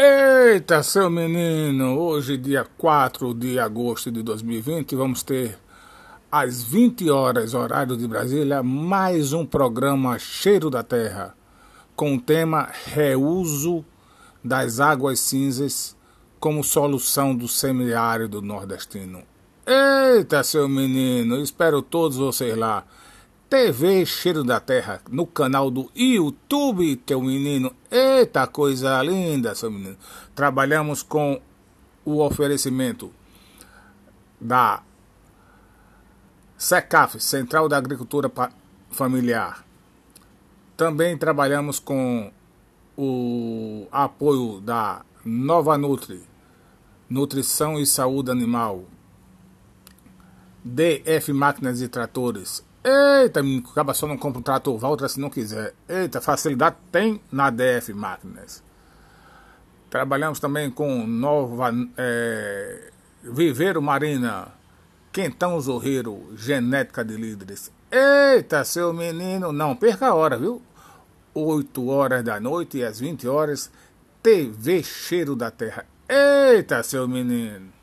Eita, seu menino! Hoje, dia 4 de agosto de 2020, vamos ter às 20 horas, horário de Brasília, mais um programa Cheiro da Terra, com o tema Reuso das Águas Cinzas como solução do semiárido nordestino. Eita, seu menino! Espero todos vocês lá. TV Cheiro da Terra, no canal do YouTube, teu menino. Eita coisa linda, seu menino. Trabalhamos com o oferecimento da SECAF, Central da Agricultura Familiar. Também trabalhamos com o apoio da Nova Nutri, Nutrição e Saúde Animal, DF Máquinas e Tratores, Eita, acaba só não compra um trator Valtra se não quiser. Eita, facilidade tem na DF Máquinas. Trabalhamos também com nova é, Viveiro Marina, Quentão Zorreiro, Genética de Líderes. Eita, seu menino, não perca a hora, viu? 8 horas da noite e às 20 horas, TV Cheiro da Terra. Eita, seu menino.